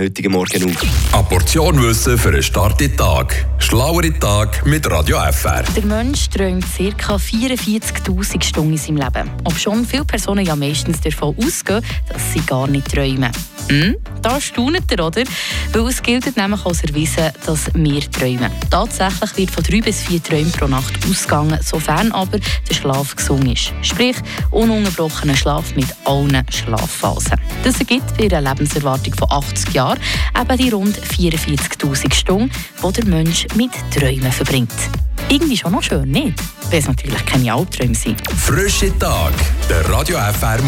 heutigen Morgen auf. Eine Portion Wissen für einen starken Tag. Schlauere Tag mit Radio FR. Der Mensch träumt ca. 44.000 Stunden in seinem Leben. Ob schon viele Personen ja meistens davon ausgehen, dass sie gar nicht träumen. Hm? Da staunet ihr, oder? Weil es gilt nämlich als erwiesen, dass wir träumen. Tatsächlich wird von drei bis vier Träumen pro Nacht ausgegangen, sofern aber der Schlaf gesungen ist. Sprich, ununterbrochener Schlaf mit allen Schlafphasen. Das ergibt bei einer Lebenserwartung von 80 Jahren eben die rund 44.000 Stunden, die der Mensch mit Träumen verbringt. Irgendwie schon noch schön, nicht? Weil es natürlich keine Albträume sind. Frische Tag. Der Radio FR